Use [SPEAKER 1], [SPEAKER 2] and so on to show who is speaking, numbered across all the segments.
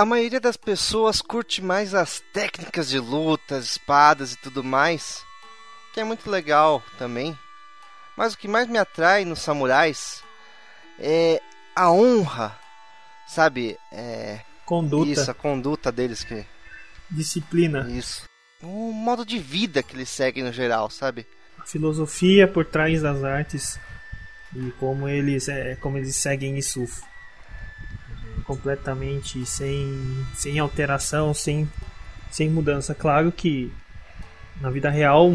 [SPEAKER 1] a maioria das pessoas curte mais as técnicas de luta, espadas e tudo mais, que é muito legal também. Mas o que mais me atrai nos samurais é a honra, sabe? É
[SPEAKER 2] conduta.
[SPEAKER 1] Isso, a conduta deles que
[SPEAKER 2] disciplina.
[SPEAKER 1] Isso. O modo de vida que eles seguem no geral, sabe?
[SPEAKER 2] A filosofia por trás das artes e como eles é, como eles seguem isso completamente sem sem alteração, sem sem mudança. Claro que na vida real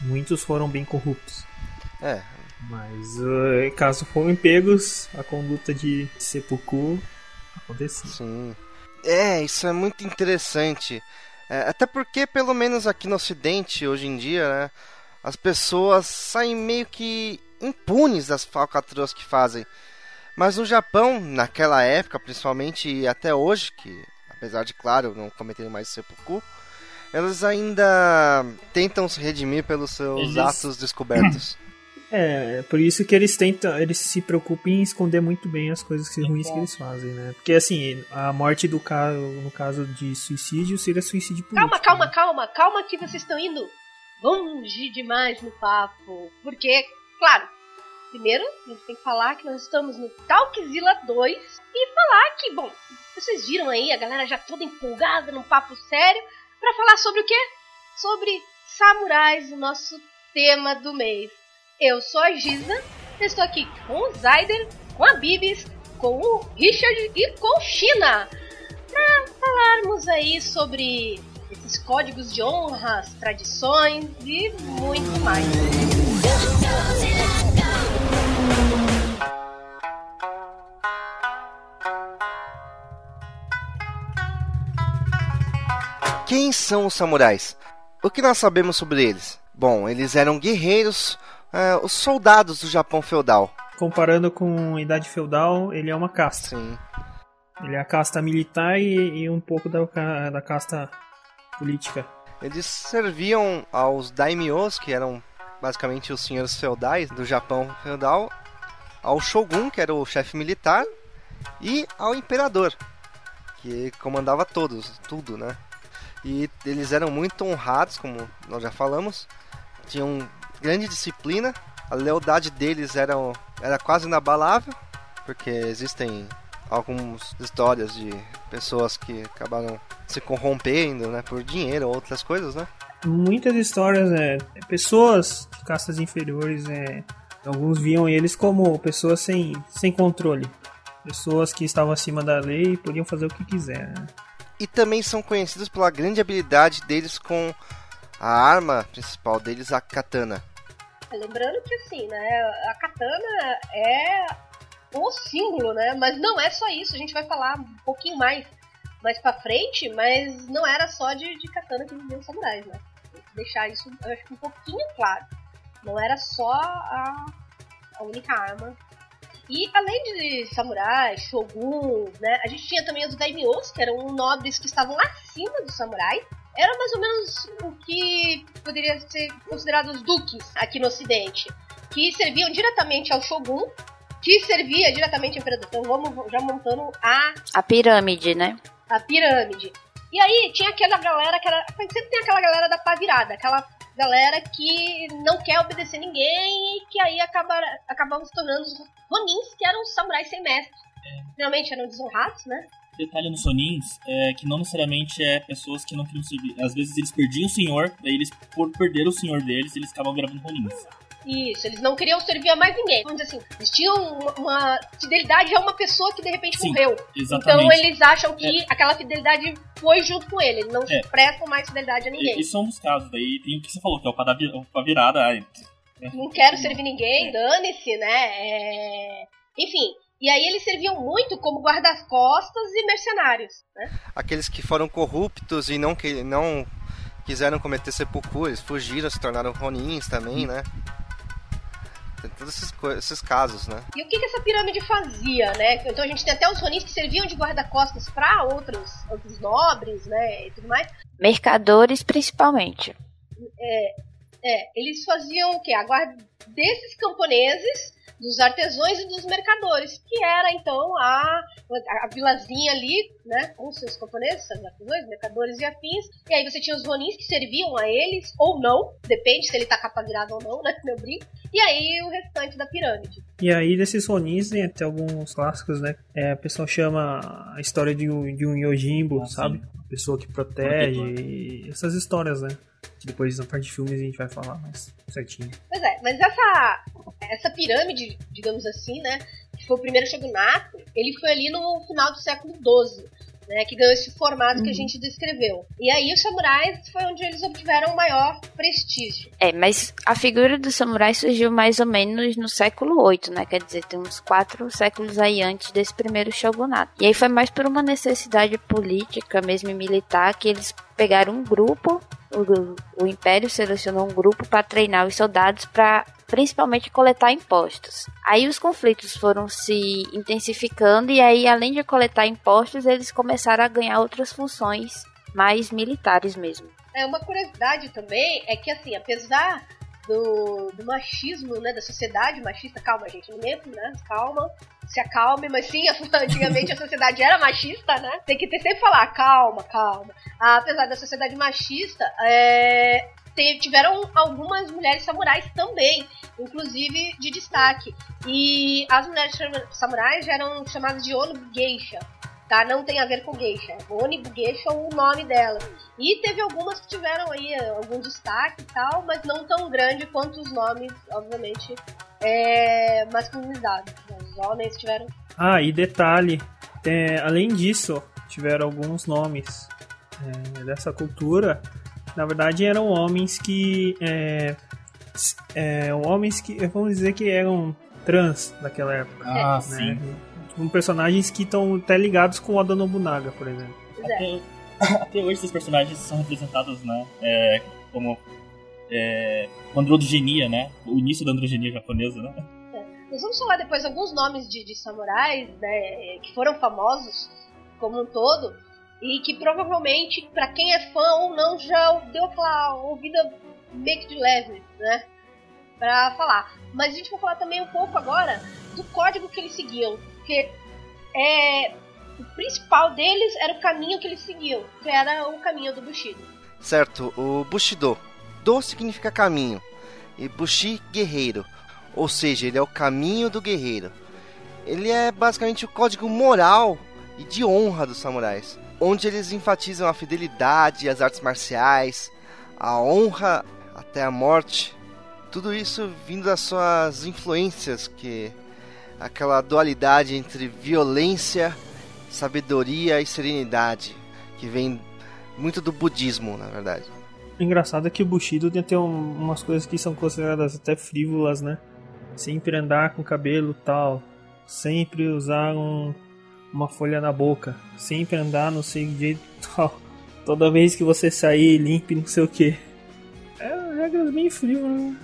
[SPEAKER 2] muitos foram bem corruptos.
[SPEAKER 1] É.
[SPEAKER 2] Mas uh, caso forem pegos, a conduta de seppuku acontecia.
[SPEAKER 1] Sim. É, isso é muito interessante. É, até porque, pelo menos aqui no Ocidente, hoje em dia, né, as pessoas saem meio que impunes das falcatruas que fazem. Mas no Japão, naquela época, principalmente e até hoje, que apesar de, claro, não cometerem mais seppuku, elas ainda tentam se redimir pelos seus eles... atos descobertos.
[SPEAKER 2] É, por isso que eles tentam, eles se preocupam em esconder muito bem as coisas que, ruins que eles fazem, né? Porque assim, a morte do cara, no caso de suicídio, seria suicídio político.
[SPEAKER 3] Calma, calma, né? calma, calma que vocês estão indo longe demais no papo. Porque, claro, primeiro a gente tem que falar que nós estamos no Talkzilla 2 e falar que, bom, vocês viram aí a galera já toda empolgada num papo sério para falar sobre o quê? Sobre samurais, o nosso tema do mês. Eu sou a Giza, estou aqui com o Zayder, com a Bibis, com o Richard e com o China para falarmos aí sobre esses códigos de honras, tradições e muito mais.
[SPEAKER 1] Quem são os samurais? O que nós sabemos sobre eles? Bom, eles eram guerreiros uh, os soldados do Japão feudal.
[SPEAKER 2] Comparando com a Idade Feudal, ele é uma casta.
[SPEAKER 1] Sim.
[SPEAKER 2] Ele é a casta militar e, e um pouco da, da casta política.
[SPEAKER 1] Eles serviam aos daimyos, que eram basicamente os senhores feudais do Japão feudal, ao shogun, que era o chefe militar, e ao imperador, que comandava todos, tudo, né? E eles eram muito honrados, como nós já falamos, tinham grande disciplina. A lealdade deles era, era quase inabalável, porque existem algumas histórias de pessoas que acabaram se corrompendo, né, por dinheiro ou outras coisas, né?
[SPEAKER 2] Muitas histórias, é, pessoas de castas inferiores, é, alguns viam eles como pessoas sem, sem controle, pessoas que estavam acima da lei e podiam fazer o que quiser. Né?
[SPEAKER 1] E também são conhecidos pela grande habilidade deles com a arma principal deles, a katana.
[SPEAKER 3] Lembrando que assim, né, a katana é o símbolo, né? Mas não é só isso, a gente vai falar um pouquinho mais mais pra frente, mas não era só de, de katana que viviam os samurais, né? deixar isso, eu acho um pouquinho claro. Não era só a, a única arma. E além de samurais, shoguns, né? A gente tinha também os daimyos, que eram nobres que estavam acima dos samurais era mais ou menos o que poderia ser considerado os duques aqui no Ocidente, que serviam diretamente ao Shogun, que servia diretamente ao imperador. Então vamos já montando a
[SPEAKER 4] a pirâmide, né?
[SPEAKER 3] A pirâmide. E aí tinha aquela galera que era sempre tem aquela galera da pá virada, aquela galera que não quer obedecer ninguém e que aí acaba, acabam se tornando os Ronins, que eram samurais sem mestre. Realmente eram desonrados, né?
[SPEAKER 5] detalhe nos Sonins é que não necessariamente é pessoas que não queriam servir. Às vezes eles perdiam o senhor, daí eles, por perder o senhor deles, eles acabam gravando Ronins.
[SPEAKER 3] Isso, eles não queriam servir a mais ninguém. Vamos dizer assim, eles tinham uma fidelidade a uma pessoa que de repente
[SPEAKER 5] Sim,
[SPEAKER 3] morreu.
[SPEAKER 5] Exatamente.
[SPEAKER 3] Então eles acham que é. aquela fidelidade foi junto com ele. Eles não é. prestam mais fidelidade a ninguém.
[SPEAKER 5] E, são um dos casos. Daí tem o que você falou, que é o pra virada. Ai,
[SPEAKER 3] não quero servir ninguém, dane-se, né? É... Enfim, e aí eles serviam muito como guarda-costas e mercenários. Né?
[SPEAKER 1] Aqueles que foram corruptos e não, que, não quiseram cometer sepulcro, eles fugiram, se tornaram ronins também, né? Tem todos esses, esses, casos, né?
[SPEAKER 3] E o que, que essa pirâmide fazia, né? Então a gente tem até os ronins que serviam de guarda-costas para outros, outros nobres, né? E tudo mais.
[SPEAKER 4] Mercadores, principalmente.
[SPEAKER 3] É, é eles faziam o quê? A guarda desses camponeses dos artesãos e dos mercadores, que era então a, a vilazinha ali, né, com seus camponeses, seus artesãos, mercadores e afins. E aí você tinha os ronins que serviam a eles, ou não, depende se ele tá capa virada ou não, né, meu brinco. E aí o restante da pirâmide.
[SPEAKER 2] E aí desses ronins tem até alguns clássicos, né? É, a pessoa chama a história de um, de um Yojimbo,
[SPEAKER 5] Ah,
[SPEAKER 2] sabe?
[SPEAKER 5] sim.
[SPEAKER 2] Pessoa que protege, e essas histórias, né? Que depois na parte de filmes a gente vai falar mais certinho.
[SPEAKER 3] Pois é, mas essa, essa pirâmide, digamos assim, né, que foi o primeiro shogunato, ele foi ali no final do século XII, né, que ganhou esse formato que a gente descreveu. E aí os samurais foi onde eles obtiveram o maior prestígio.
[SPEAKER 4] É, mas a figura do samurai surgiu mais ou menos no século VIII, né? Quer dizer, tem uns quatro séculos aí antes desse primeiro shogunato. E aí foi mais por uma necessidade política, mesmo militar, que eles pegaram um grupo, o, o Império selecionou um grupo para treinar os soldados para principalmente coletar impostos. Aí os conflitos foram se intensificando e aí além de coletar impostos, eles começaram a ganhar outras funções mais militares mesmo.
[SPEAKER 3] É, uma curiosidade também é que, assim, apesar do, do machismo, né, da sociedade machista, calma, gente, não mesmo, né, calma, se acalme, mas sim, antigamente a sociedade era machista, né, tem que ter sempre falar, calma, calma. Apesar da sociedade machista, é, te- tiveram algumas mulheres samurais também, inclusive de destaque. E as mulheres samurais eram chamadas de Geisha, tá? Não tem a ver com geisha. Oni Geisha é o nome dela. E teve algumas que tiveram aí eh, algum destaque e tal, mas não tão grande quanto os nomes, obviamente, é, masculinizados. Os homens tiveram.
[SPEAKER 2] Ah, e detalhe, tem- além disso, tiveram alguns nomes é, dessa cultura. Na verdade, eram homens que. É, é, homens que. Vamos dizer que eram trans daquela época.
[SPEAKER 5] Ah,
[SPEAKER 2] né?
[SPEAKER 5] sim.
[SPEAKER 2] Com personagens que estão até ligados com o Oda Nobunaga, por exemplo.
[SPEAKER 3] É.
[SPEAKER 5] Até, até hoje esses personagens são representados, né? é, como é, com androgenia, né? O início da androgenia japonesa, né?
[SPEAKER 3] Nós vamos falar depois alguns nomes de, de samurais, né, que foram famosos como um todo e que provavelmente, pra quem é fã ou não, já deu aquela ouvida meio que de leve, né, pra falar. Mas a gente vai falar também um pouco agora do código que eles seguiam, porque é, o principal deles era o caminho que eles seguiam, que era o caminho do Bushido.
[SPEAKER 1] Certo, o Bushido. Do significa caminho e Bushi, guerreiro. Ou seja, ele é o caminho do guerreiro. Ele é basicamente o código moral e de honra dos samurais, onde eles enfatizam a fidelidade às artes marciais, a honra até a morte. Tudo isso vindo das suas influências, que aquela dualidade entre violência, sabedoria e serenidade, que vem muito do budismo, na verdade.
[SPEAKER 2] Engraçado é que o Bushido tem até um- umas coisas que são consideradas até frívolas, né? Sempre andar com cabelo tal, sempre usar um- uma folha na boca, sempre andar não sei de jeito tal, toda vez que você sair limpe não sei o que. É regras bem frívolas, né?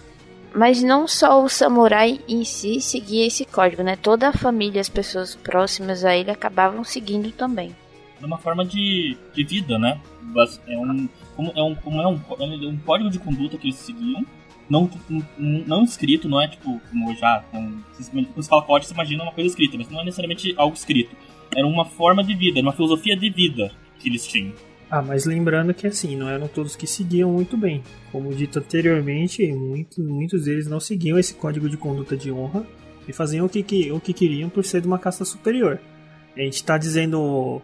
[SPEAKER 4] Mas não só o samurai em si seguia esse código, né? Toda a família, as pessoas próximas a ele acabavam seguindo também.
[SPEAKER 5] De uma forma de, de vida, né? É um, como é um, como é um, é um código de conduta que eles seguiam, não, não, não escrito, não é tipo, como já, quando você fala código, você imagina uma coisa escrita, mas não é necessariamente algo escrito. Era uma forma de vida, era uma filosofia de vida que eles tinham.
[SPEAKER 2] Ah, mas lembrando que assim, não eram todos que seguiam muito bem. Como dito anteriormente, muito- muitos deles não seguiam esse código de conduta de honra e faziam o que, que- o que queriam por ser de uma casta superior. A gente está dizendo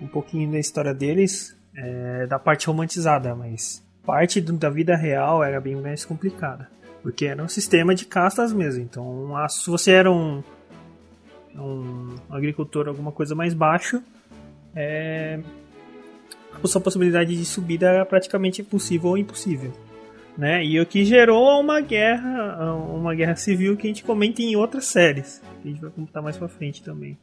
[SPEAKER 2] um pouquinho da história deles, é, da parte romantizada, mas parte do- da vida real era bem mais complicada. Porque era um sistema de castas mesmo. Então, a- se você era um, um agricultor, alguma coisa mais baixo, é, a sua possibilidade de subida era praticamente impossível ou impossível. Né? E o que gerou uma guerra, uma guerra civil que a gente comenta em outras séries. Que a gente vai comentar mais pra frente também.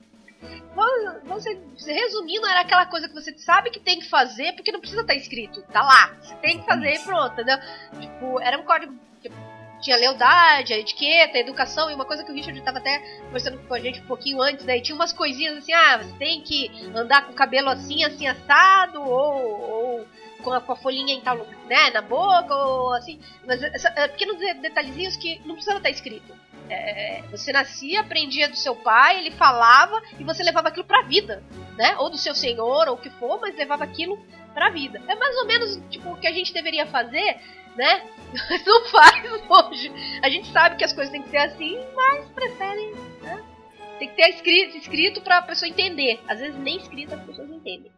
[SPEAKER 3] Vamos ser- resumindo, era aquela coisa que você sabe que tem que fazer, porque não precisa estar escrito. Tá lá. Você tem que fazer e pronto, entendeu? Tipo, era um código que tinha lealdade, a etiqueta, a educação, e uma coisa que o Richard estava até conversando com a gente um pouquinho antes, daí tinha umas coisinhas assim, ah, você tem que andar com o cabelo assim, assim, assado, ou, ou com, a, com a folhinha em tal, né, na boca, ou assim. Mas é, pequenos de- detalhezinhos que não precisava estar escrito. É, você nascia, aprendia do seu pai, ele falava e você levava aquilo pra vida, né? Ou do seu senhor, ou o que for, mas levava aquilo pra vida. É mais ou menos tipo o que a gente deveria fazer, né? Não faz hoje. A gente sabe que as coisas têm que ser assim, mas preferem, né? Tem que ter escrito, escrito pra pessoa entender. Às vezes nem escrito as pessoas entendem.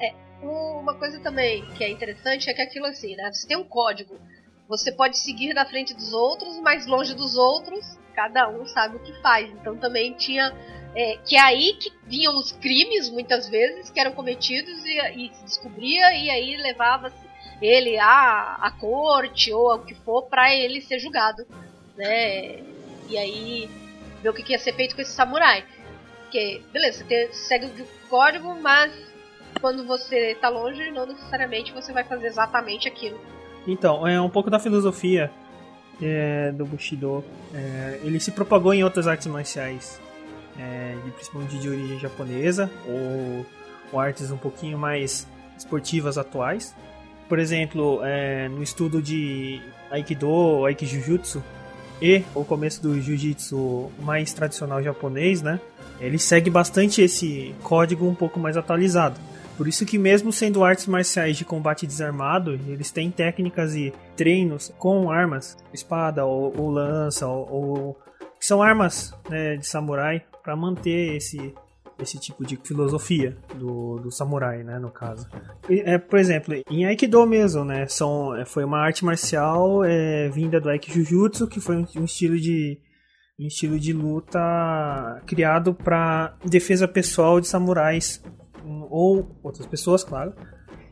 [SPEAKER 3] É, uma coisa também que é interessante é que aquilo assim, né? Você tem um código você pode seguir na frente dos outros, mas longe dos outros, cada um sabe o que faz. Então também tinha. É, que é aí que vinham os crimes, muitas vezes, que eram cometidos e, e se descobria, e aí levava ele à, à corte ou ao que for para ele ser julgado. Né? E aí ver o que ia ser feito com esse samurai. Porque, beleza, você segue o código, mas quando você tá longe, não necessariamente você vai fazer exatamente aquilo
[SPEAKER 2] então, é um pouco da filosofia é, do Bushido. É, ele se propagou em outras artes marciais, é, de, principalmente de origem japonesa, ou, ou, artes um pouquinho mais esportivas atuais. Por exemplo, é, no estudo de Aikido, Aikijujutsu e o começo do Jiu-Jitsu mais tradicional japonês, né? Ele segue bastante esse código um pouco mais atualizado. Por isso que mesmo sendo artes marciais de combate desarmado, eles têm técnicas e treinos com armas, espada ou, ou lança, ou, ou, que são armas né, de samurai para manter esse esse tipo de filosofia do, do samurai, né, no caso. E, é, por exemplo, em Aikido mesmo, né, são, é, foi uma arte marcial é, vinda do Aikijujutsu, que foi um, um estilo de um estilo de luta criado para defesa pessoal de samurais ou outras pessoas, claro,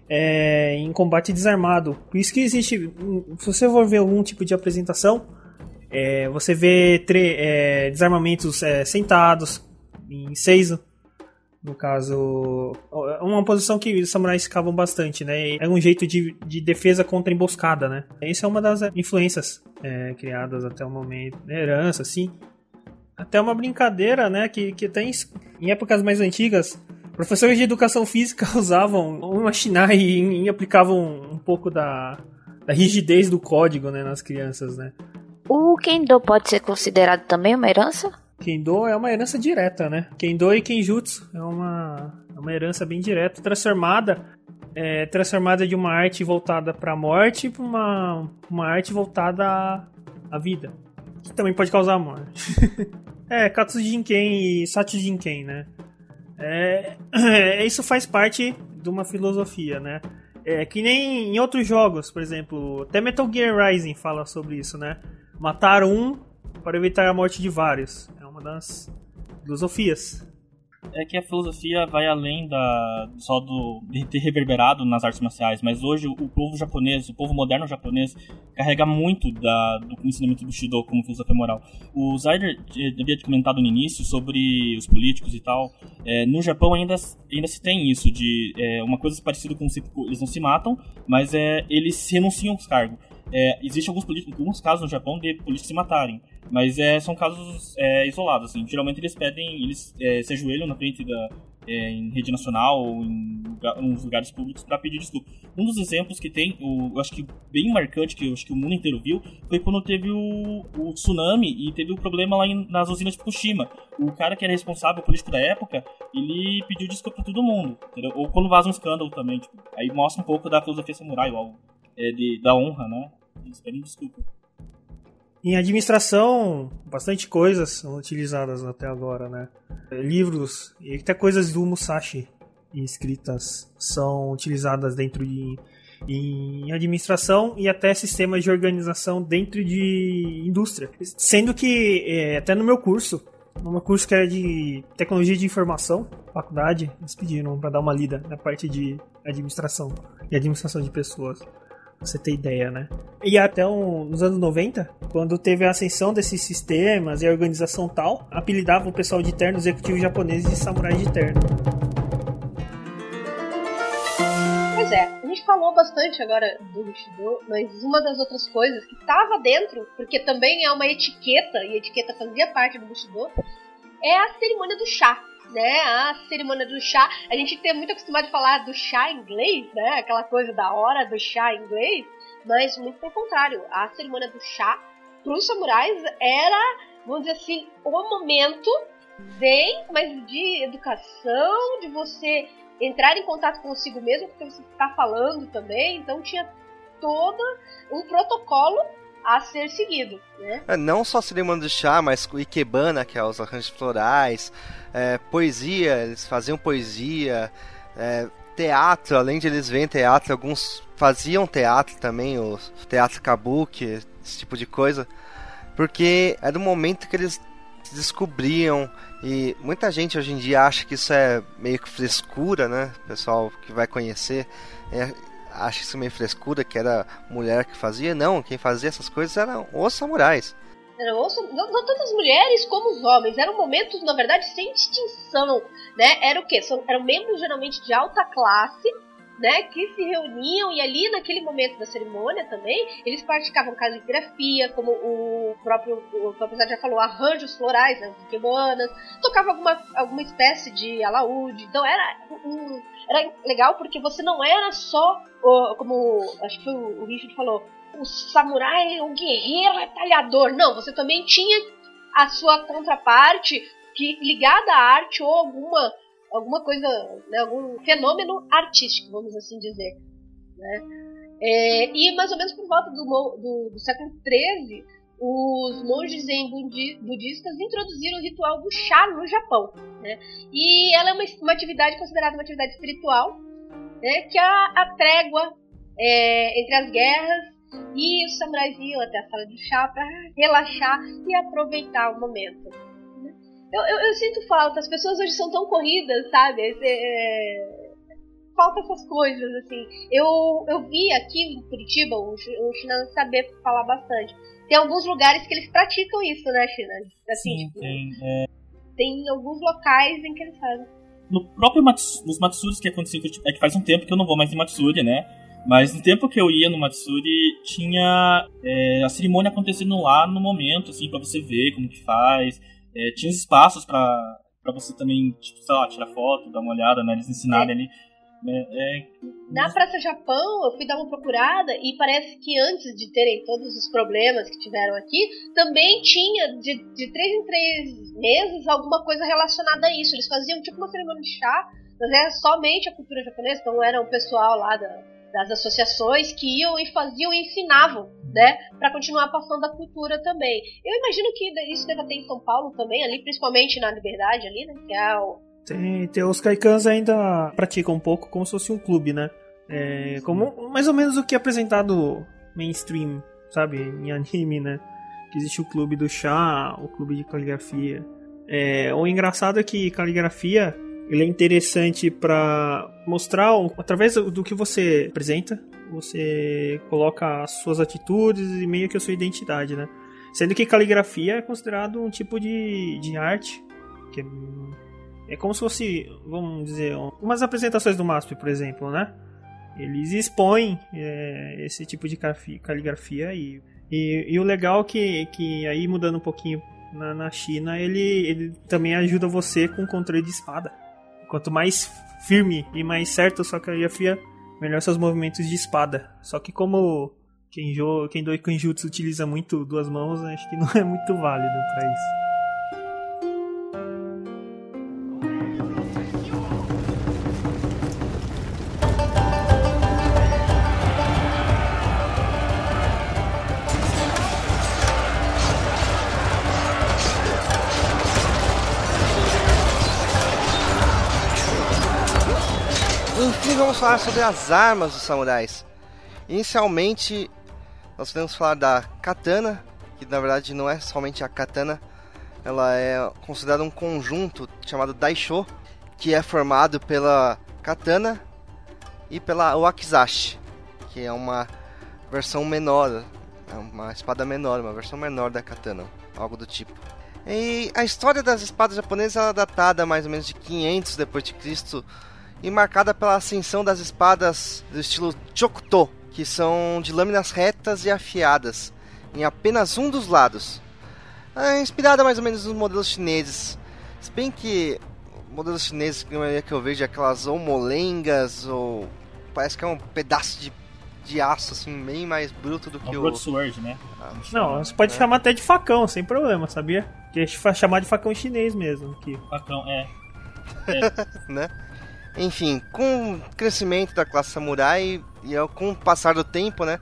[SPEAKER 2] é, em combate desarmado. Por isso que existe, se você for ver algum tipo de apresentação, é, você vê é, desarmamentos é, sentados, em seis, no caso, é uma posição que os samurais ficavam bastante, né? É um jeito de, de defesa contra emboscada, né? Essa é uma das influências é, criadas até o momento, né? herança, assim. Até uma brincadeira, né? Que, que tem em épocas mais antigas, Professores de educação física usavam uma Shinai e, e aplicavam um pouco da, da rigidez do código né, nas crianças, né?
[SPEAKER 4] O Kendo pode ser considerado também uma herança?
[SPEAKER 2] Kendo é uma herança direta, né? Kendo e Kenjutsu é uma, é uma herança bem direta, transformada é, transformada de uma arte voltada para a morte para uma, uma arte voltada à, à vida, que também pode causar morte. é, Katsu Jinken e Sachi Jinken, né? É, é, isso faz parte de uma filosofia, né? É que nem em outros jogos, por exemplo, até Metal Gear Rising fala sobre isso, né? Matar um para evitar a morte de vários. É das filosofias
[SPEAKER 5] é que a filosofia vai além da só do de ter reverberado nas artes marciais, mas hoje o povo japonês, o povo moderno japonês, carrega muito da, do ensinamento do Shido como filosofia moral. O Zayder havia comentado no início sobre os políticos e tal. É, no Japão ainda, ainda se tem isso de é, uma coisa parecida com eles não se matam, mas é, eles renunciam aos cargos. É, Existem alguns, alguns casos no Japão de políticos se matarem. Mas é, são casos é, isolados, assim. Geralmente eles pedem, eles é, se ajoelham na frente da, é, em rede nacional ou em, lugar, em lugares públicos para pedir desculpa. Um dos exemplos que tem, o, eu acho que bem marcante, que eu acho que o mundo inteiro viu, foi quando teve o, o tsunami e teve o problema lá em, nas usinas de Fukushima. O cara que era responsável, político da época, ele pediu desculpa pra todo mundo, entendeu? Ou quando vaza um escândalo também, tipo, aí mostra um pouco da filosofia samurai, ou, é, de, da honra, né? Eles pedem desculpa.
[SPEAKER 2] Em administração, bastante coisas são utilizadas até agora, né? Livros e até coisas do Musashi escritas são utilizadas dentro de em administração e até sistemas de organização dentro de indústria. Sendo que é, até no meu curso, no meu curso que é de tecnologia de informação, faculdade, eles pediram para dar uma lida na parte de administração e administração de pessoas você ter ideia, né? E até um, nos anos 90, quando teve a ascensão desses sistemas e a organização tal, apelidava o pessoal de terno executivo japonês de samurai de terno.
[SPEAKER 3] Pois é, a gente falou bastante agora do Bushido, mas uma das outras coisas que estava dentro, porque também é uma etiqueta, e a etiqueta fazia parte do Bushido, é a cerimônia do chá né, a cerimônia do chá. A gente tem muito acostumado a falar do chá inglês, né, aquela coisa da hora do chá inglês, mas muito pelo contrário. A cerimônia do chá para os samurais era, vamos dizer assim, o momento zen, mas de educação, de você entrar em contato consigo mesmo, porque você está falando também, então tinha todo um protocolo a ser seguido, né?
[SPEAKER 1] É, não só cerimônia do chá, mas o ikebana, que é os arranjos florais, é, poesia, eles faziam poesia, é, teatro, além de eles verem teatro, alguns faziam teatro também, o teatro kabuki, esse tipo de coisa, porque era o momento que eles descobriam e muita gente hoje em dia acha que isso é meio que frescura, né? Pessoal que vai conhecer é, acha isso meio frescura, que era mulher que fazia. Não, quem fazia essas coisas eram os samurais.
[SPEAKER 3] Não, não tanto as mulheres como os homens. Eram momentos, na verdade, sem distinção. Né? Era o quê? São, eram membros geralmente de alta classe né, que se reuniam e ali naquele momento da cerimônia também, eles praticavam caligrafia, como o próprio, o próprio já falou, arranjos florais, né, kimonas, tocava alguma, alguma espécie de alaúde, então era um, era legal porque você não era só, como acho que o Richard falou, o samurai, o guerreiro retalhador, não, você também tinha a sua contraparte que ligada à arte ou alguma alguma coisa, né, algum fenômeno artístico, vamos assim dizer. Né? É, e mais ou menos por volta do, do, do século XIII, os monges zen budistas introduziram o ritual do chá no Japão. Né? E ela é uma, uma atividade considerada uma atividade espiritual, né, que é a, a trégua é, entre as guerras e os samurais iam até a sala de chá para relaxar e aproveitar o momento. Eu, eu, eu, sinto falta, as pessoas hoje são tão corridas, sabe? É, falta essas coisas, assim. Eu, eu vi aqui em Curitiba, o, o China saber falar bastante. Tem alguns lugares que eles praticam isso, né, China?
[SPEAKER 5] Assim, Sim, tipo, tem. É...
[SPEAKER 3] Tem alguns locais em que eles fazem.
[SPEAKER 5] No próprio Mats, nos Matsuris que aconteceu, é que faz um tempo que eu não vou mais em Matsuri, né? Mas no tempo que eu ia no Matsuri, tinha é, a cerimônia acontecendo lá no momento, assim, para você ver como que faz. É, tinha espaços para você também, tipo, sei lá, tirar foto, dar uma olhada, né? Eles ensinarem é. ali. Né, é...
[SPEAKER 3] Na Praça Japão, eu fui dar uma procurada e parece que antes de terem todos os problemas que tiveram aqui, também tinha de, de três em três meses alguma coisa relacionada a isso. Eles faziam tipo uma cerimônia de chá, mas era somente a cultura japonesa, então era o pessoal lá da, das associações que iam e faziam e ensinavam, né, para continuar passando a cultura também. Eu imagino que isso deve ter em São Paulo também, ali principalmente na Liberdade ali, né, que é o
[SPEAKER 2] tem, tem os Kaikans ainda praticam um pouco como se fosse um clube, né? É, como mais ou menos o que é apresentado mainstream, sabe, em anime, né? Que existe o clube do chá, o clube de caligrafia. É, o engraçado é que caligrafia ele é interessante para mostrar, através do que você apresenta, você coloca as suas atitudes e meio que a sua identidade, né? Sendo que caligrafia é considerado um tipo de, de arte, que é, é como se fosse, vamos dizer, umas apresentações do MASP, por exemplo, né? Eles expõem é, esse tipo de caligrafia e, e, e o legal é que, que aí mudando um pouquinho na, na China, ele, ele também ajuda você com controle de espada. Quanto mais firme e mais certo sua caligrafia, melhor seus movimentos de espada. Só que como quem, quem do Kenjutsu utiliza muito duas mãos, acho que não é muito válido para isso.
[SPEAKER 1] Vamos falar sobre as armas dos samurais. Inicialmente, nós podemos falar da katana, que na verdade não é somente a katana, ela é considerada um conjunto chamado daisho, que é formado pela katana e pela wakizashi, que é uma versão menor, é uma espada menor, uma versão menor da katana, algo do tipo. E a história das espadas japonesas é datada mais ou menos de 500 depois de Cristo e marcada pela ascensão das espadas do estilo Chokuto, que são de lâminas retas e afiadas em apenas um dos lados. É inspirada mais ou menos nos modelos chineses. Se bem que modelos chineses que eu vejo é aquelas ou molengas ou parece que é um pedaço de de aço, assim, bem mais bruto do
[SPEAKER 5] É
[SPEAKER 1] que
[SPEAKER 5] o
[SPEAKER 1] o.
[SPEAKER 5] Broadsword, né?
[SPEAKER 2] Não, você pode
[SPEAKER 1] É.
[SPEAKER 2] chamar até de facão, sem problema, sabia? Que chamar de facão chinês mesmo. Que...
[SPEAKER 5] Facão, é.
[SPEAKER 1] né? Enfim, com o crescimento da classe samurai e com o passar do tempo, né,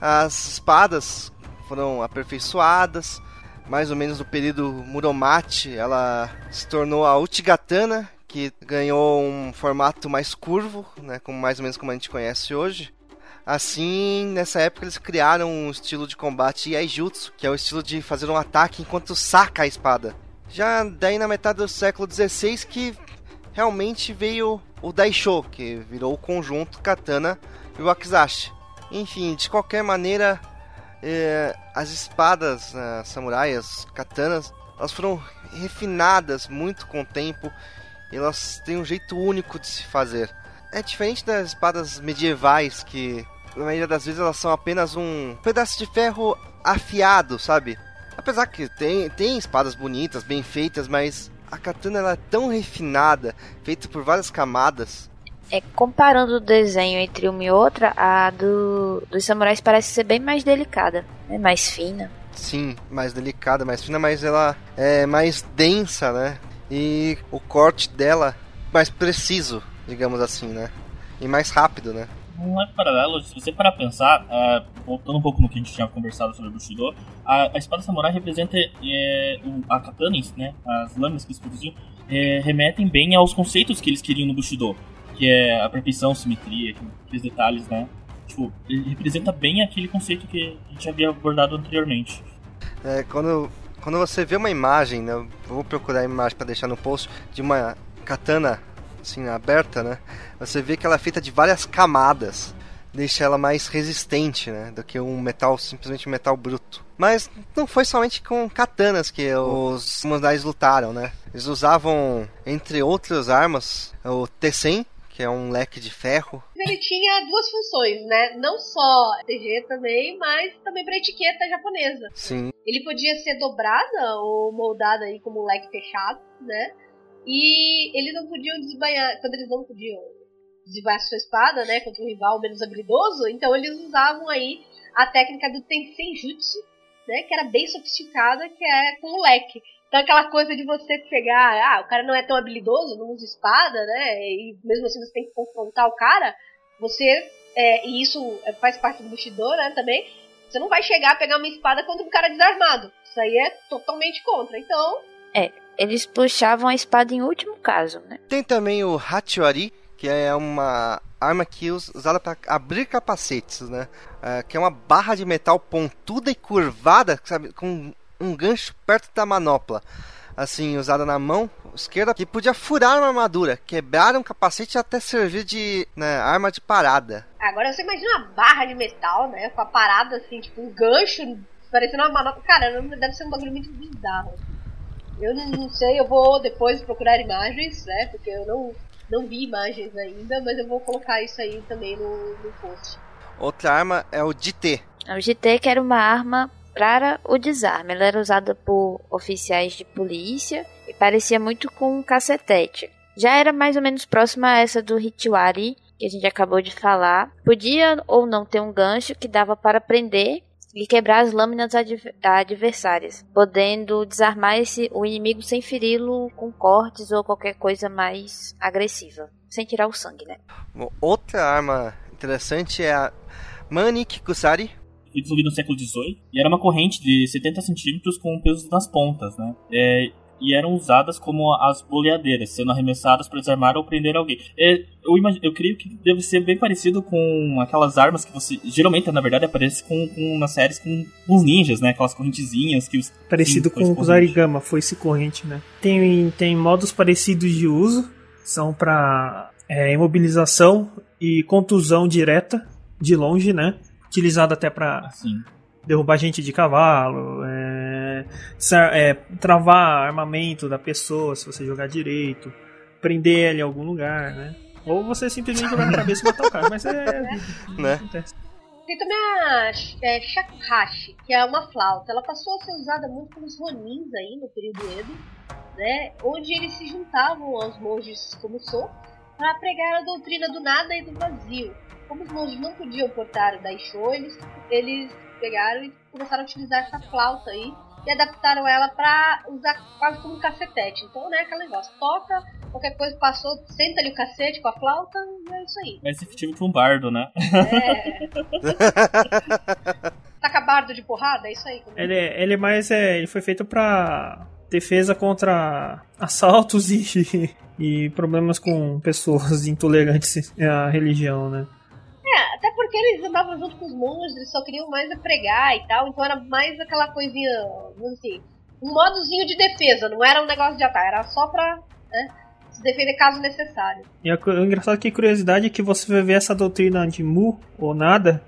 [SPEAKER 1] as espadas foram aperfeiçoadas. Mais ou menos no período Muromachi, ela se tornou a Uchigatana, que ganhou um formato mais curvo, né, como mais ou menos como a gente conhece hoje. Assim, nessa época eles criaram um estilo de combate Yaijutsu, que é o estilo de fazer um ataque enquanto saca a espada. Já daí na metade do século XVI que realmente veio o Daisho, que virou o conjunto Katana e Wakizashi. Enfim, de qualquer maneira, eh, as espadas eh, as katanas, elas foram refinadas muito com o tempo. E elas têm um jeito único de se fazer. É diferente das espadas medievais, que na maioria das vezes elas são apenas um pedaço de ferro afiado, sabe? Apesar que tem, tem espadas bonitas, bem feitas, mas a katana ela é tão refinada, feita por várias camadas.
[SPEAKER 4] É, comparando o desenho entre uma e outra, a do, dos samurais parece ser bem mais delicada, né? mais fina.
[SPEAKER 1] Sim, mais delicada, mais fina, mas ela é mais densa, né? E o corte dela mais preciso, digamos assim, né? E mais rápido, né?
[SPEAKER 5] Um leve paralelo, se você parar pensar, é, voltando um pouco no que a gente tinha conversado sobre o Bushido, a, a espada samurai representa é, o, a katana, né, as lâminas que eles produziam, é, remetem bem aos conceitos que eles queriam no Bushido, que é a perfeição, simetria, aqueles detalhes, né? Tipo, ele representa bem aquele conceito que a gente havia abordado anteriormente.
[SPEAKER 1] É, quando, quando você vê uma imagem, né? Vou procurar a imagem para deixar no post de uma katana assim aberta, né? Você vê que ela é feita de várias camadas, deixa ela mais resistente, né? Do que um metal simplesmente um metal bruto. Mas não foi somente com katanas que os samurais lutaram, né? Eles usavam, entre outras armas, o Tessen, que é um leque de ferro.
[SPEAKER 3] Ele tinha duas funções, né? Não só TG também, mas também para etiqueta japonesa.
[SPEAKER 1] Sim,
[SPEAKER 3] Ele podia ser dobrada ou moldada aí como um leque fechado, né? E eles não podiam desbanhar, quando eles não podiam desbanhar sua espada, né, contra um rival menos habilidoso, então eles usavam aí a técnica do Tensei Jutsu, né, que era bem sofisticada, que é com o leque. Então aquela coisa de você pegar, ah, o cara não é tão habilidoso, não usa espada, né, e mesmo assim você tem que confrontar o cara, você, é, e isso faz parte do Bushido, né, também, você não vai chegar a pegar uma espada contra um cara desarmado. Isso aí é totalmente contra. Então,
[SPEAKER 4] Eles puxavam a espada em último caso, né?
[SPEAKER 1] Tem também o Hachiwari, que é uma arma que é usada para abrir capacetes, né? É, que é uma barra de metal pontuda e curvada, sabe, com um gancho perto da manopla. Assim, usada na mão esquerda, que podia furar uma armadura, quebrar um capacete até servir de né, arma de parada.
[SPEAKER 3] agora você imagina uma barra de metal, né? Com a parada assim, tipo um gancho, parecendo uma manopla. Cara, deve ser um bagulho muito bizarro. Eu não, não sei, eu vou depois procurar imagens, né? Porque eu não, não vi imagens ainda, mas eu vou colocar isso aí também no, no post.
[SPEAKER 1] Outra arma é o DT.
[SPEAKER 4] O GT que era uma arma para o desarme. Ela era usada por oficiais de polícia e parecia muito com um cacetete. Já era mais ou menos próxima a essa do Hitiwari, que a gente acabou de falar. Podia ou não ter um gancho que dava para prender e quebrar as lâminas adver- adversárias, podendo desarmar esse, o inimigo sem feri-lo com cortes ou qualquer coisa mais agressiva. Sem tirar o sangue, né?
[SPEAKER 1] Outra arma interessante é a Manik Kusari.
[SPEAKER 5] Foi desenvolvido no século XVIII e era uma corrente de 70 centímetros com pesos nas pontas, né? É, e eram usadas como as boleadeiras, sendo arremessadas para desarmar ou prender alguém. É, eu, imag- eu creio que deve ser bem parecido com aquelas armas que você. Geralmente, na verdade, aparece com, com nas séries com os ninjas, né? Aquelas correntezinhas que os.
[SPEAKER 2] Parecido com
[SPEAKER 5] foi
[SPEAKER 2] o Zarigama, foi esse corrente, né? Tem, tem modos parecidos de uso, são para imobilização e contusão direta de longe, né? Utilizado até para
[SPEAKER 5] Assim.
[SPEAKER 2] derrubar gente de cavalo, é, é, travar armamento da pessoa se você jogar direito, prender ele em algum lugar, né? Ou você simplesmente jogar na cabeça e matar o cara, mas é.
[SPEAKER 1] Né?
[SPEAKER 2] acontece.
[SPEAKER 3] Tem também a é, shakuhachi, que é uma flauta. Ela passou a ser usada muito pelos ronins aí no período Edo, né? Onde eles se juntavam aos monges como sou para pregar a doutrina do nada e do vazio. como os monges não podiam portar o Daisho, eles, eles pegaram e começaram a utilizar essa flauta aí e adaptaram ela pra usar quase como um cacetete. Então, né, aquele negócio, toca, qualquer coisa passou, senta ali o cacete com a flauta e é isso aí.
[SPEAKER 5] Mais efetivo que um bardo, né?
[SPEAKER 3] É. Taca bardo de porrada, é isso aí. como-
[SPEAKER 2] Ele, é- ele é mais. É, ele foi feito pra defesa contra assaltos e, e problemas com pessoas intolerantes à religião, né?
[SPEAKER 3] É, até porque eles andavam junto com os monges, eles só queriam mais é pregar e tal, então era mais aquela coisinha, vamos dizer assim, um modozinho de defesa, não era um negócio de ataque, era só pra né, se defender caso necessário.
[SPEAKER 2] E o engraçado que a curiosidade é que você vai ver essa doutrina de Mu ou nada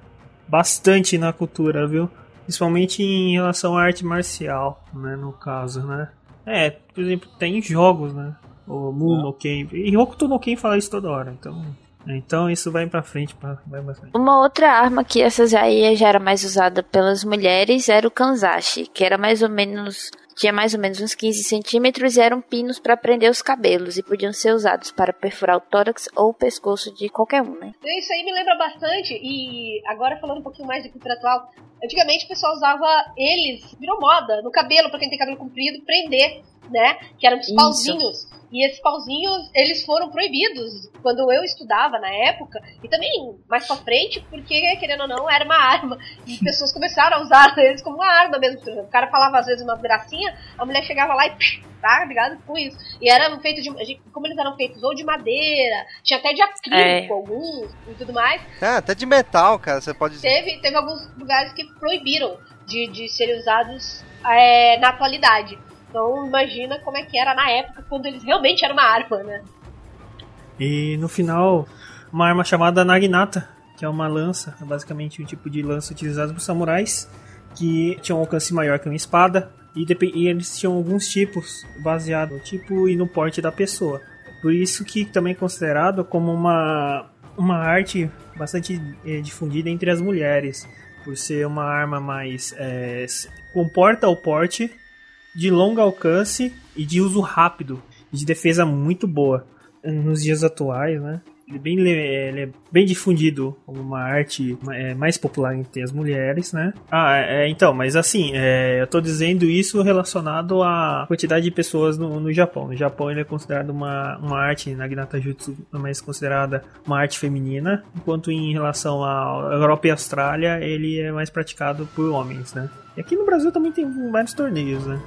[SPEAKER 2] bastante na cultura, viu? Principalmente em relação à arte marcial, né? No caso, né? É, por exemplo, tem jogos, né? O Mu no Ken. E Hokuto no Ken fala isso toda hora, então. Então isso vai pra frente, vai pra frente.
[SPEAKER 4] Uma outra arma que essas aí já era mais usada pelas mulheres era o kanzashi, que era mais ou menos tinha mais ou menos uns 15 centímetros e eram pinos para prender os cabelos e podiam ser usados para perfurar o tórax ou o pescoço de qualquer um, né?
[SPEAKER 3] Isso aí me lembra bastante, e agora falando um pouquinho mais de cultura atual, antigamente o pessoal usava eles, virou moda, no cabelo, pra quem tem cabelo comprido, prender, né? Que eram os
[SPEAKER 4] Isso.
[SPEAKER 3] pauzinhos. E esses pauzinhos, eles foram proibidos quando eu estudava na época, e também mais pra frente, porque, querendo ou não, era uma arma. E pessoas começaram a usar eles como uma arma mesmo. Por exemplo, O cara falava às vezes uma gracinha, a mulher chegava lá e tá ligado? Com isso. E eram feitos de. Como eles eram feitos ou de madeira, tinha até de acrílico
[SPEAKER 4] É.
[SPEAKER 3] alguns e tudo mais.
[SPEAKER 1] Ah, até de metal, cara, você pode dizer.
[SPEAKER 3] Teve, teve alguns lugares que proibiram de, de serem usados é, na atualidade. Então imagina como é que era na época, quando eles realmente eram uma arma, né?
[SPEAKER 2] E no final, uma arma chamada Naginata, que é uma lança, é basicamente um tipo de lança utilizado por samurais, que tinha um alcance maior que uma espada, e, e eles tinham alguns tipos, baseado no tipo e no porte da pessoa. Por isso que também é considerado como uma, uma arte bastante eh, difundida entre as mulheres, por ser uma arma mais... s- comporta o porte, de longo alcance e de uso rápido, de defesa muito boa nos dias atuais, né? É bem, le- ele é bem difundido como uma arte é, mais popular entre as mulheres, né? Ah, é, então, mas assim, é, eu tô dizendo isso relacionado à quantidade de pessoas no, no Japão. No Japão ele é considerado uma, uma arte, Naginata Jutsu, é mais considerada uma arte feminina, enquanto em relação à Europa e Austrália ele é mais praticado por homens, né? E aqui no Brasil também tem vários torneios, né?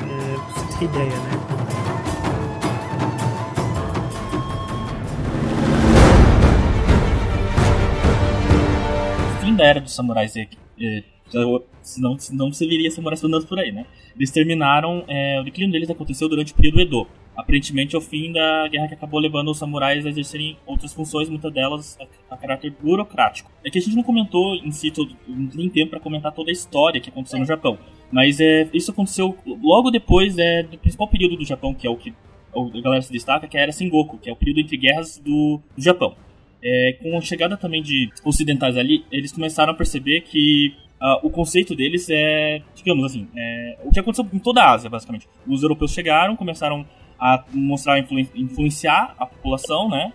[SPEAKER 2] É, pra você ter ideia, né?
[SPEAKER 5] Da era dos samurais, é, é, senão, senão você viria samurais andando por aí, né? Eles terminaram, é, o declínio deles aconteceu durante o período Edo. Aparentemente, é o fim da guerra que acabou levando os samurais a exercerem outras funções, muitas delas a, a caráter burocrático. É que a gente não comentou em si, todo, nem tempo para comentar toda a história que aconteceu no Japão. Mas é, isso aconteceu logo depois é, do principal período do Japão, que é o que a galera se destaca, que é a Era Sengoku, que é o período entre guerras do, do Japão. É, com a chegada também de ocidentais ali, eles começaram a perceber que ah, o conceito deles é, digamos assim, é, o que aconteceu em toda a Ásia, basicamente. Os europeus chegaram, começaram a mostrar, influen- influenciar a população, né?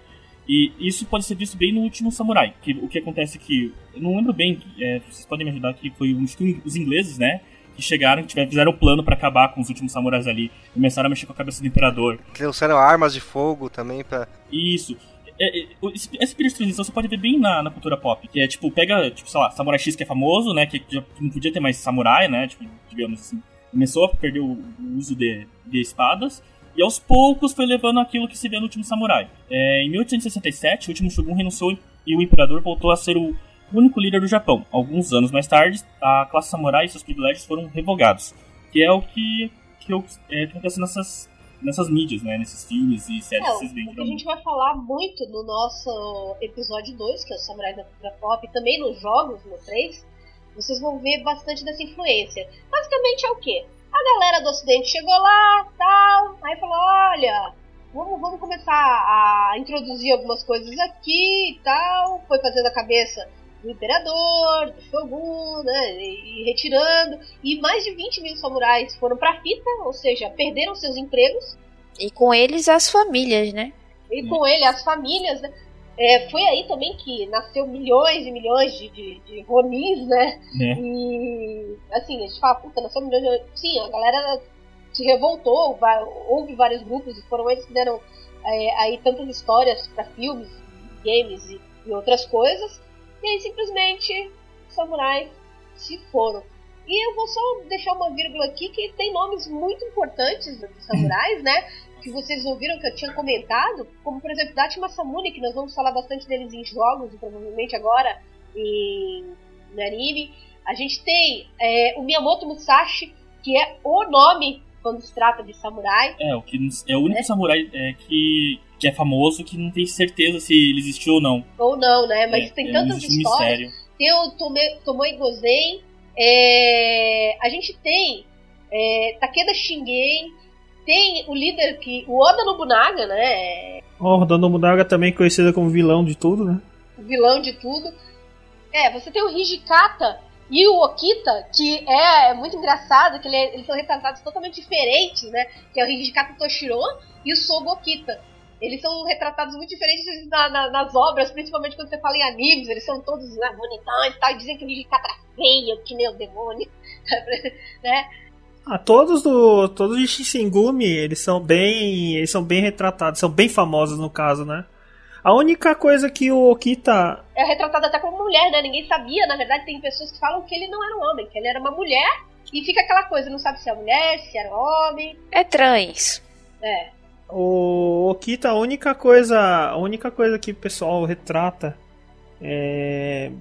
[SPEAKER 5] E isso pode ser visto bem no último Samurai. Que, o que acontece que, eu não lembro bem, é, vocês podem me ajudar, que foi os, os ingleses, né? Que chegaram, que tiveram, fizeram o plano pra acabar com os últimos samurais ali. Começaram a mexer com a cabeça do imperador.
[SPEAKER 1] Trouxeram armas de fogo também pra.
[SPEAKER 5] Isso. É, é, esse, período de transição você pode ver bem na, na cultura pop. Que é tipo, pega, tipo, sei lá, Samurai X que é famoso, né? Que já não podia ter mais samurai, né? Tipo, digamos assim. Começou a perder o, o uso de, de espadas. E aos poucos foi levando aquilo que se vê no último samurai. É, em 1867, o último shogun renunciou e o imperador voltou a ser o único líder do Japão. Alguns anos mais tarde, a classe samurai e seus privilégios foram revogados. Que é o que, que, eu- é, que acontece nessas, nessas mídias, né? Nesses filmes e séries
[SPEAKER 3] É,
[SPEAKER 5] que vocês veem.
[SPEAKER 3] a gente vai falar muito no nosso episódio 2, que é o Samurai da Cultura Pop, e também nos jogos, no 3, vocês vão ver bastante dessa influência. Basicamente é o quê? A galera do ocidente chegou lá, tal, aí falou, olha, vamos, vamos começar a introduzir algumas coisas aqui e tal, foi fazendo a cabeça do imperador, do shogun, né, e, retirando, e mais de 20 mil samurais foram pra fita, ou seja, perderam seus empregos,
[SPEAKER 4] E com eles as famílias, né?
[SPEAKER 3] e com ele as famílias, né? É, foi aí também que nasceu milhões e milhões de, de, de Ronins, né?
[SPEAKER 5] É.
[SPEAKER 3] E assim, a gente fala, puta, nasceu milhões de. Sim, a galera se revoltou, vai- houve vários grupos e foram eles que deram é, aí tantas histórias pra filmes, games e, e outras coisas. E aí simplesmente samurais se foram. E eu vou só deixar uma vírgula aqui que tem nomes muito importantes dos samurais, né? Que vocês ouviram que eu tinha comentado, como por exemplo Dati Masamune, que nós vamos falar bastante deles em jogos, e provavelmente agora em no anime. A gente tem é, o Miyamoto Musashi, que é o nome quando se trata de samurai.
[SPEAKER 5] É, o que é o único samurai é, que, que é famoso que não tem certeza se ele existiu ou não.
[SPEAKER 3] Ou não, né? Mas
[SPEAKER 5] É,
[SPEAKER 3] tem
[SPEAKER 5] é,
[SPEAKER 3] tantas
[SPEAKER 5] um
[SPEAKER 3] histórias.
[SPEAKER 5] mistério.
[SPEAKER 3] Tem o Tome, Tomoe Gozen. é, a gente tem é, Takeda Shingen. Tem o líder que. O Oda Nobunaga, né?
[SPEAKER 2] O Dono Mudaga também conhecida como vilão de tudo, né?
[SPEAKER 3] O vilão de tudo. É, você tem o Hijikata e o Okita, que é, muito engraçado, que ele é- eles são retratados totalmente diferentes, né? Que é o Hijikata Toshiro e o Sogo Okita. Eles são retratados muito diferentes na- na- nas obras, principalmente quando você fala em animes, eles são todos né, bonitões e tal, e dizem que o Hijikata era feio, que nem o demônio, né?
[SPEAKER 2] Ah, todos do todos de Shinsengumi, eles são bem, eles são bem retratados, são bem famosos no caso, né? A única coisa que o Okita
[SPEAKER 3] É retratado até como mulher, né? Ninguém sabia, na verdade tem pessoas que falam que ele não era um homem, que ele era uma mulher, e fica aquela coisa, não sabe se é mulher, se era homem,
[SPEAKER 4] É trans.
[SPEAKER 3] é.
[SPEAKER 2] O Okita, a única coisa, a única coisa que o pessoal retrata é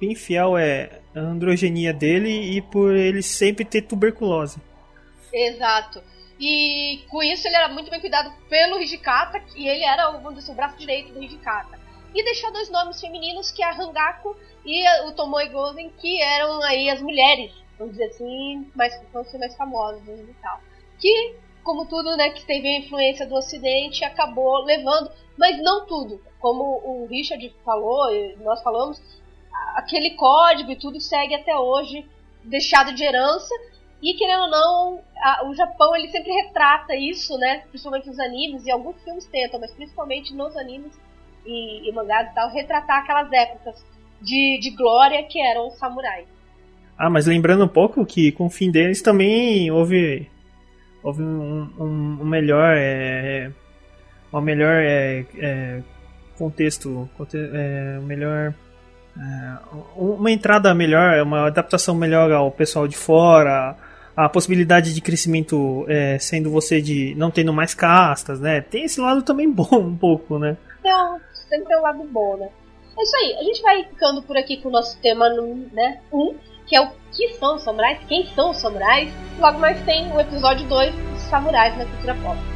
[SPEAKER 2] bem fiel é a androgenia dele e por ele sempre ter tuberculose.
[SPEAKER 3] Exato. E com isso ele era muito bem cuidado pelo Hijikata, e ele era vamos dizer, o braço direito do Hijikata. E deixou dois nomes femininos, que é a Hangako e o Tomoe Gozen, que eram aí as mulheres, vamos dizer assim, mais, vão ser mais famosas e tal. Que, como tudo, né, que teve a influência do Ocidente, acabou levando, mas não tudo. Como o Richard falou, nós falamos, aquele código e tudo segue até hoje, deixado de herança, e querendo ou não, a- o Japão ele sempre retrata isso, né? Principalmente nos animes, e alguns filmes tentam, mas principalmente nos animes e, e mangás e tal, retratar aquelas épocas de, de glória que eram os samurais.
[SPEAKER 2] Ah, mas lembrando um pouco que com o fim deles também houve houve um, um, um melhor é, uma melhor é, é, contexto, conte- é, um melhor é, uma entrada melhor, uma adaptação melhor ao pessoal de fora, a possibilidade de crescimento é, sendo você de não tendo mais castas, né? Tem esse lado também bom um pouco, né?
[SPEAKER 3] Então, sempre tem um lado bom, né? É isso aí, a gente vai ficando por aqui com o nosso tema, né? Um, que é o que são os samurais, quem são os samurais. Logo mais tem o episódio 2 dos samurais na cultura pop.